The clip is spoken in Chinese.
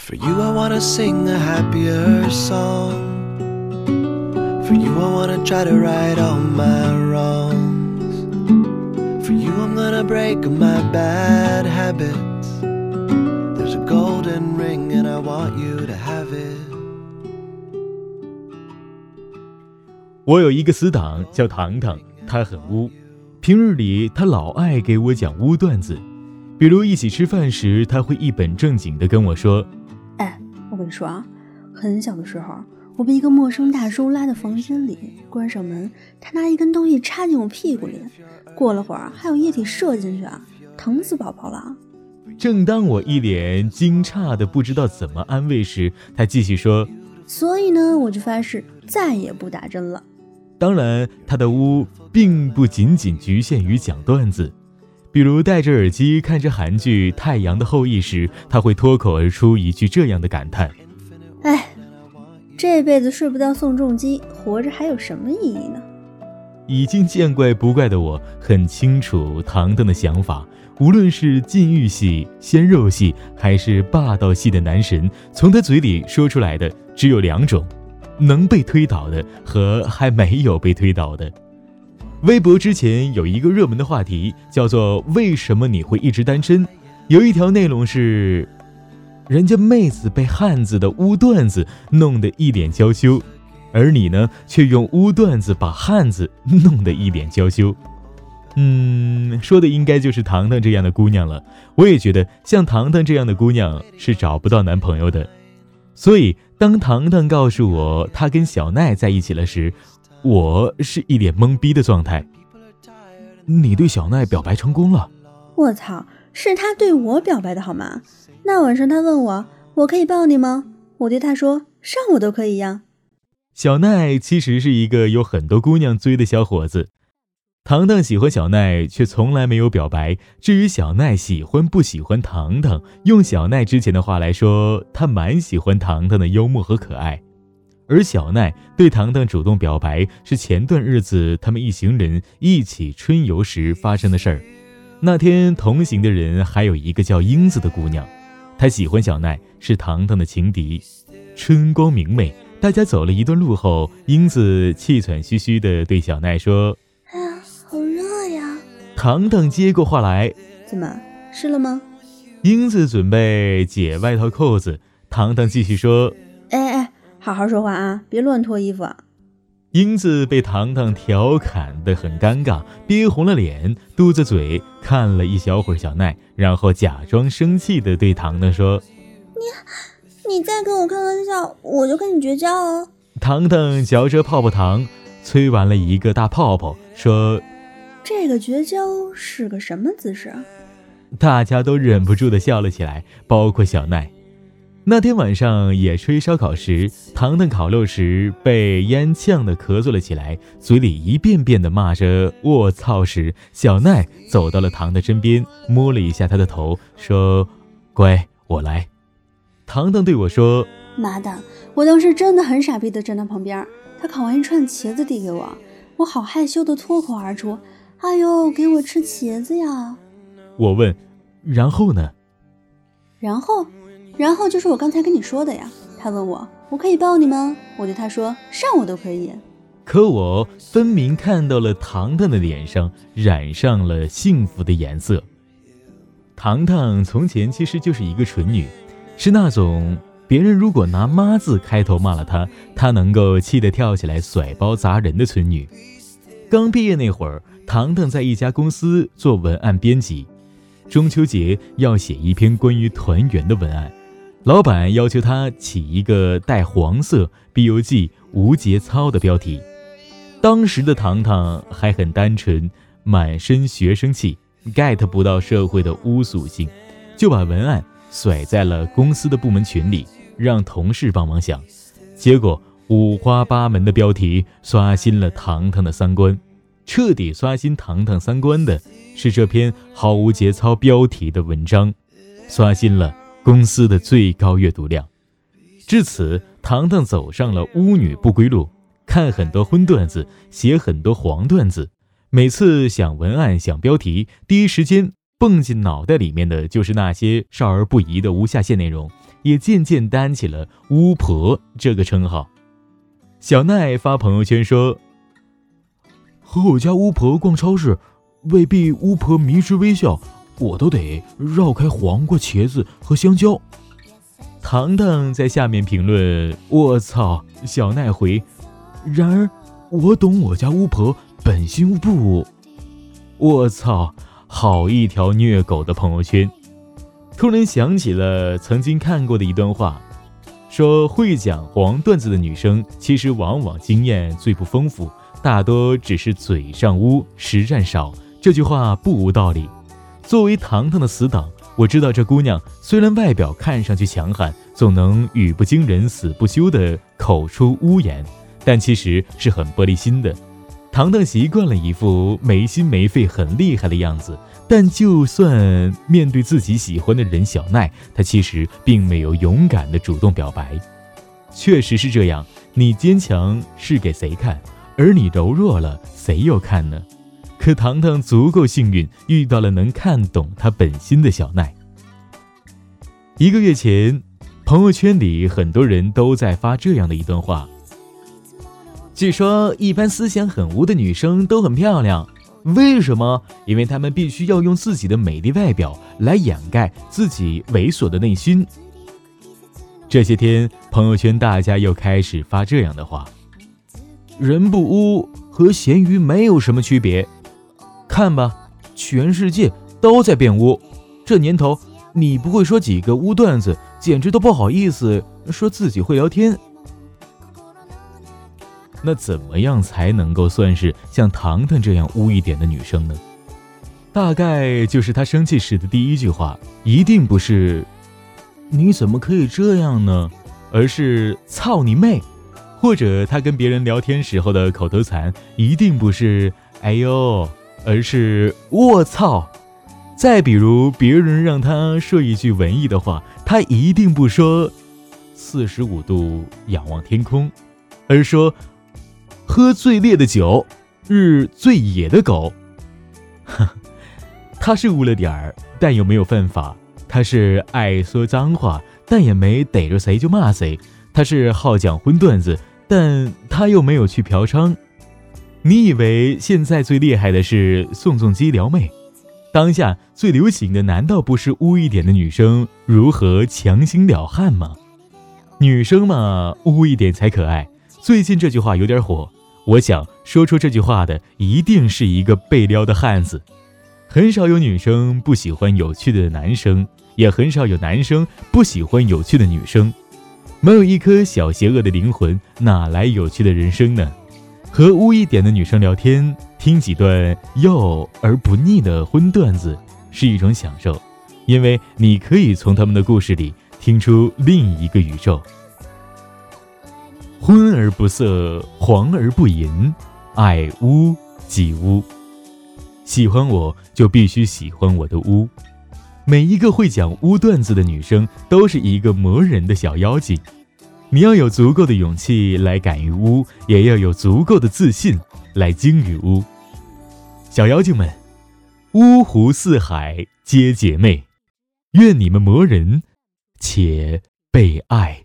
For you, I wanna sing a happier song. For you, I wanna try to right all my wrongs. For you, I'm gonna break my bad habits. There's a golden ring, and I want you to have it. 我有一个死党叫糖糖，他很污。平日里他老爱给我讲污段子，比如一起吃饭时，他会一本正经地跟我说，你说啊，很小的时候，我被一个陌生大叔拉到房间里，关上门，他拿一根东西插进我屁股里，过了会儿还有液体射进去啊，疼死宝宝了。：“正当我一脸惊诧的不知道怎么安慰时，他继续说。”所以呢，我就发誓再也不打针了。当然，他的污并不仅仅局限于讲段子，比如戴着耳机看着韩剧《太阳的后裔》时，他会脱口而出一句这样的感叹哎，这辈子睡不到宋仲基，活着还有什么意义呢？：“已经见怪不怪的我，很清楚唐灯的想法。无论是禁欲系、鲜肉系，还是霸道系的男神，从他嘴里说出来的只有两种：能被推倒的和还没有被推倒的。”微博之前有一个热门的话题，叫做“为什么你会一直单身”。有一条内容是，人家妹子被汉子的污段子弄得一脸娇羞，而你呢，却用污段子把汉子弄得一脸娇羞。嗯，说的应该就是糖糖这样的姑娘了。我也觉得像糖糖这样的姑娘是找不到男朋友的。所以，当糖糖告诉我她跟小奈在一起了时，我是一脸懵逼的状态。你对小奈表白成功了？我操，是他对我表白的好吗？那晚上他问我，我可以抱你吗？我对他说，上我都可以呀。小奈其实是一个有很多姑娘追的小伙子。糖糖喜欢小奈，却从来没有表白。至于小奈喜欢不喜欢糖糖，用小奈之前的话来说，她蛮喜欢糖糖的幽默和可爱。而小奈对糖糖主动表白，是前段日子他们一行人一起春游时发生的事儿。那天同行的人还有一个叫英子的姑娘，她喜欢小奈，是糖糖的情敌。春光明媚，大家走了一段路后，英子气喘吁吁地对小奈说哎呀，好热呀！：“糖糖接过话来，怎么湿了吗？英子准备解外套扣子，糖糖继续说。哎哎，好好说话啊，别乱脱衣服啊！英子被糖糖调侃得很尴尬，憋红了脸，嘟着嘴看了一小会儿小奈，然后假装生气地对糖糖说你再跟我开玩笑，我就跟你绝交哦！：“糖糖嚼着泡泡糖，吹完了一个大泡泡，说。”这个绝交是个什么姿势啊？大家都忍不住的笑了起来，包括小奈。那天晚上野炊烧烤时，糖糖烤肉时被烟呛得咳嗽了起来，嘴里一遍遍的骂着“卧槽”时，小奈走到了糖的身边，摸了一下他的头，说：“乖，我来。”糖糖对我说妈的，我当时真的很傻逼的站在旁边，他烤完一串茄子递给我，我好害羞的脱口而出：“哎呦，给我吃茄子呀！”我问：“然后呢然后，然后就是我刚才跟你说的呀。他问我，我可以抱你吗？我对他说，上我都可以。？”可我分明看到了糖糖的脸上染上了幸福的颜色。糖糖从前其实就是一个蠢女，是那种别人如果拿“妈”字开头骂了她，她能够气得跳起来甩包砸人的蠢女。刚毕业那会儿，糖糖在一家公司做文案编辑，中秋节要写一篇关于团圆的文案，老板要求他起一个带黄色 “B U G” 无节操的标题。当时的糖糖还很单纯，满身学生气，get 不到社会的污俗性，就把文案甩在了公司的部门群里，让同事帮忙想。结果五花八门的标题刷新了糖糖的三观，彻底刷新糖糖三观的是这篇毫无节操标题的文章，刷新了公司的最高阅读量。至此，糖糖走上了巫女不归路，看很多荤段子，写很多黄段子。每次想文案、想标题，第一时间蹦进脑袋里面的就是那些少儿不宜的无下限内容，也渐渐担起了“巫婆”这个称号。小奈发朋友圈说：“和我家巫婆逛超市，未必巫婆迷之微笑，我都得绕开黄瓜、茄子和香蕉。”糖糖在下面评论：“我操！”小奈回：“然而，我懂我家巫婆本心不。”我操！好一条虐狗的朋友圈。突然想起了曾经看过的一段话，说会讲黄段子的女生，其实往往经验最不丰富，大多只是嘴上污，实战少。这句话不无道理。作为糖糖的死党，我知道这姑娘虽然外表看上去强悍，总能语不惊人死不休的口出污言，但其实是很玻璃心的。糖糖习惯了一副没心没肺、很厉害的样子，但就算面对自己喜欢的人小奈，她其实并没有勇敢的主动表白。确实是这样，你坚强是给谁看？而你柔弱了，谁又看呢？可糖糖足够幸运，遇到了能看懂他本心的小奈。一个月前，朋友圈里很多人都在发这样的一段话。据说，一般思想很污的女生都很漂亮，为什么？因为她们必须要用自己的美丽外表来掩盖自己猥琐的内心。这些天，朋友圈大家又开始发这样的话：人不污和咸鱼没有什么区别。看吧，全世界都在变污。这年头，你不会说几个污段子，简直都不好意思说自己会聊天。那怎么样才能够算是像糖糖这样污一点的女生呢？大概就是她生气时的第一句话，一定不是“你怎么可以这样呢”，而是“操你妹”；或者她跟别人聊天时候的口头禅，一定不是“哎呦”，而是“我操”。再比如别人让他说一句文艺的话，他一定不说“四十五度仰望天空”，而说。喝最烈的酒，日最野的狗。他是污了点儿，但又没有犯法。他是爱说脏话，但也没逮着谁就骂谁。他是好讲荤段子，但他又没有去嫖娼。你以为现在最厉害的是宋仲基撩妹？当下最流行的难道不是污一点的女生如何强行撩汉吗？女生嘛，污一点才可爱。最近这句话有点火。我想说出这句话的一定是一个被撩的汉子，很少有女生不喜欢有趣的男生，也很少有男生不喜欢有趣的女生。没有一颗小邪恶的灵魂，哪来有趣的人生呢？和污一点的女生聊天，听几段幼而不腻的荤段子，是一种享受，因为你可以从他们的故事里听出另一个宇宙。昏而不色，黄而不淫，爱污即污。喜欢我就必须喜欢我的污。每一个会讲污段子的女生都是一个磨人的小妖精。你要有足够的勇气来敢于污，也要有足够的自信来精于污。小妖精们，乌湖四海皆姐妹，愿你们磨人且被爱。